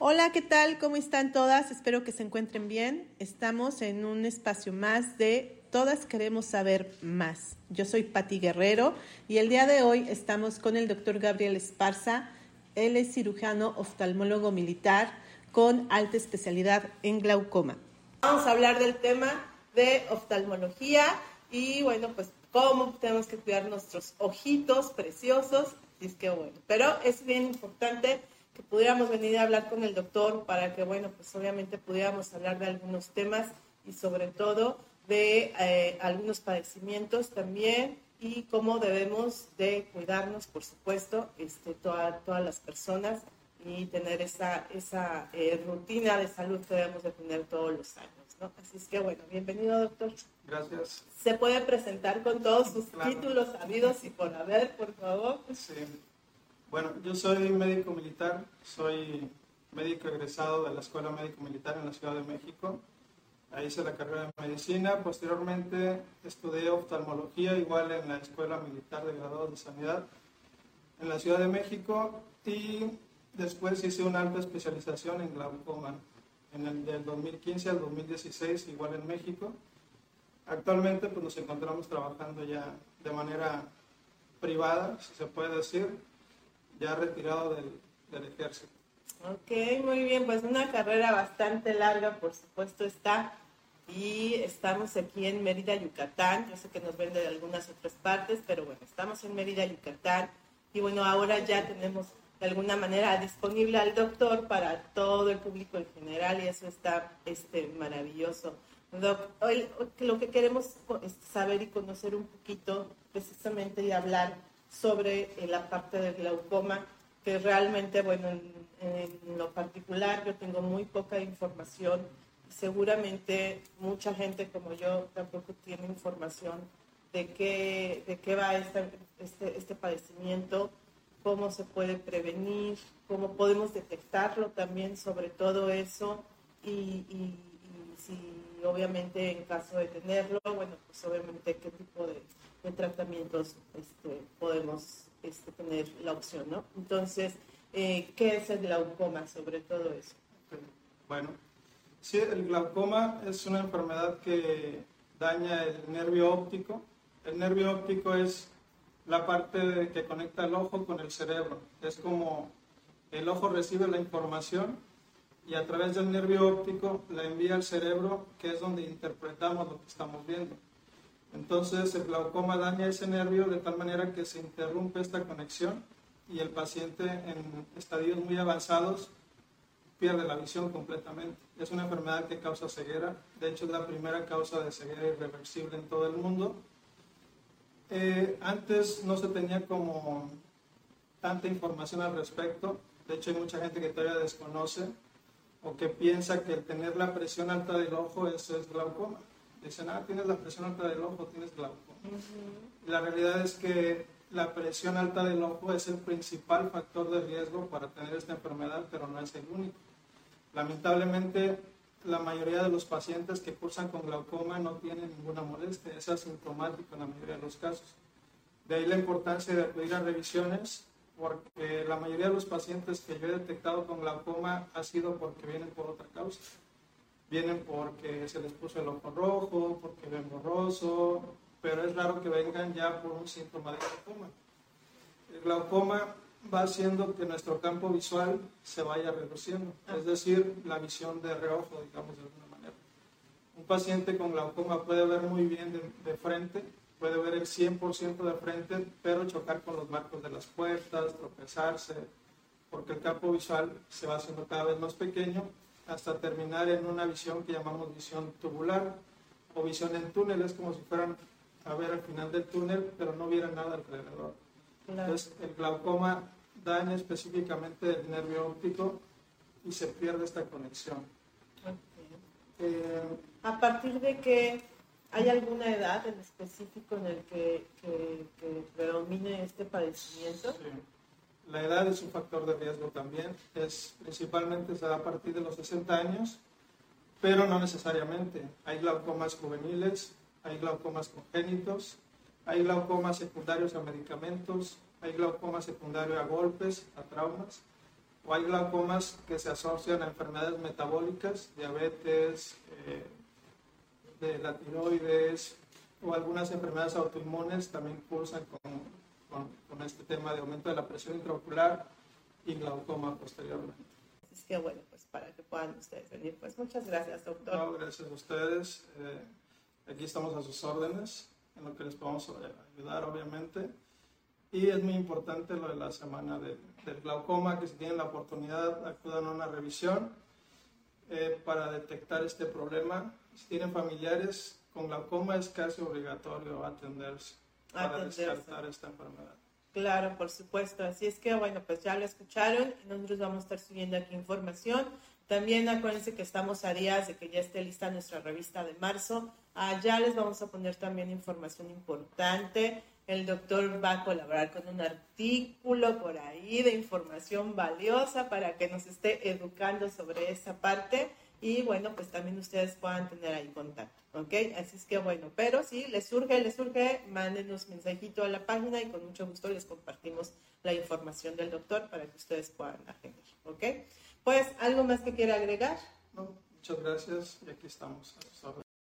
Hola, ¿qué tal? ¿Cómo están todas? Espero que se encuentren bien. Estamos en un espacio más de Todas queremos saber más. Yo soy Patti Guerrero y el día de hoy estamos con el doctor Gabriel Esparza. Él es cirujano oftalmólogo militar con alta especialidad en glaucoma. Vamos a hablar del tema de oftalmología y bueno, pues cómo tenemos que cuidar nuestros ojitos preciosos. Y es que bueno, pero es bien importante que pudiéramos venir a hablar con el doctor para que, bueno, pues obviamente pudiéramos hablar de algunos temas y sobre todo de eh, algunos padecimientos también y cómo debemos de cuidarnos, por supuesto, este, todas las personas y tener esa, esa eh, rutina de salud que debemos de tener todos los años. ¿no? Así es que bueno, bienvenido doctor. Gracias. ¿Se puede presentar con todos sus títulos sabidos y por haber, por favor? Sí. Bueno, yo soy médico militar, soy médico egresado de la Escuela Médico Militar en la Ciudad de México. Ahí hice la carrera de medicina. Posteriormente estudié oftalmología, igual en la Escuela Militar de Graduados de Sanidad en la Ciudad de México. Y después hice una alta especialización en glaucoma en el del 2015 al 2016, igual en México. Actualmente pues, nos encontramos trabajando ya de manera privada, si se puede decir, ya retirado del, del ejército. Ok, muy bien, pues una carrera bastante larga, por supuesto está. Y estamos aquí en Mérida, Yucatán. Yo sé que nos ven de algunas otras partes, pero bueno, estamos en Mérida, Yucatán. Y bueno, ahora ya tenemos de alguna manera disponible al doctor para todo el público en general y eso está este, maravilloso. Doc, hoy, lo que queremos saber y conocer un poquito precisamente y hablar sobre eh, la parte del glaucoma, que realmente, bueno, en, lo particular yo tengo muy poca información. Seguramente mucha gente como yo tampoco tiene información de qué, de qué va este, este, este padecimiento, cómo se puede prevenir, cómo podemos detectarlo también sobre todo eso y, y, si obviamente en caso de tenerlo, bueno, pues obviamente qué tipo de, de tratamientos este, podemos este, tener la opción, ¿no? Entonces, eh, ¿qué es el glaucoma sobre todo eso? Bueno, sí, el glaucoma es una enfermedad que daña el nervio óptico. El nervio óptico es la parte que conecta el ojo con el cerebro. Es como el ojo recibe la información y a través del nervio óptico la envía al cerebro, que es donde interpretamos lo que estamos viendo. Entonces el glaucoma daña ese nervio de tal manera que se interrumpe esta conexión y el paciente en estadios muy avanzados pierde la visión completamente. Es una enfermedad que causa ceguera, de hecho es la primera causa de ceguera irreversible en todo el mundo. Eh, antes no se tenía como tanta información al respecto, de hecho hay mucha gente que todavía desconoce o que piensa que el tener la presión alta del ojo eso es glaucoma dicen, ah, tienes la presión alta del ojo, tienes glaucoma. La realidad es que la presión alta del ojo es el principal factor de riesgo para tener esta enfermedad, pero no es el único. Lamentablemente, la mayoría de los pacientes que cursan con glaucoma no tienen ninguna molestia, es asintomático en la mayoría de los casos. De ahí la importancia de acudir a revisiones, porque la mayoría de los pacientes que yo he detectado con glaucoma ha sido porque vienen por otra causa vienen porque se les puso el ojo rojo, porque ven borroso, pero es raro que vengan ya por un síntoma de glaucoma. El glaucoma va haciendo que nuestro campo visual se vaya reduciendo, es decir, la visión de reojo, digamos de alguna manera. Un paciente con glaucoma puede ver muy bien de, de frente, puede ver el 100% de frente, pero chocar con los marcos de las puertas, tropezarse, porque el campo visual se va haciendo cada vez más pequeño hasta terminar en una visión que llamamos visión tubular o visión en túnel, es como si fueran a ver al final del túnel, pero no vieran nada alrededor. Entonces, el glaucoma daña específicamente el nervio óptico y se pierde esta conexión. Eh, ¿A partir de que hay alguna edad en específico en el que, que, que predomine este padecimiento? Sí. La edad es un factor de riesgo también, es principalmente se da a partir de los 60 años, pero no necesariamente. Hay glaucomas juveniles, hay glaucomas congénitos, hay glaucomas secundarios a medicamentos, hay glaucoma secundario a golpes, a traumas, o hay glaucomas que se asocian a enfermedades metabólicas, diabetes, eh, de la tiroides o algunas enfermedades autoinmunes también cursan con, con, con este tema de aumento de la presión intraocular y glaucoma posteriormente. Así que bueno, pues para que puedan ustedes venir, pues muchas gracias, doctor. No, gracias a ustedes. Eh, aquí estamos a sus órdenes, en lo que les podamos ayudar, obviamente. Y es muy importante lo de la semana de, del glaucoma, que si tienen la oportunidad acudan a una revisión eh, para detectar este problema. Si tienen familiares con glaucoma es casi obligatorio atenderse para Atenderse. descartar esta enfermedad. Claro, por supuesto. Así es que, bueno, pues ya lo escucharon y nosotros vamos a estar subiendo aquí información. También acuérdense que estamos a días de que ya esté lista nuestra revista de marzo. Allá les vamos a poner también información importante. El doctor va a colaborar con un artículo por ahí de información valiosa para que nos esté educando sobre esa parte y bueno, pues también ustedes puedan tener ahí contacto, ¿ok? Así es que bueno, pero si les surge, les surge, mándenos mensajito a la página y con mucho gusto les compartimos la información del doctor para que ustedes puedan agendar, ¿ok? Pues, ¿algo más que quiera agregar? No, muchas gracias y aquí estamos.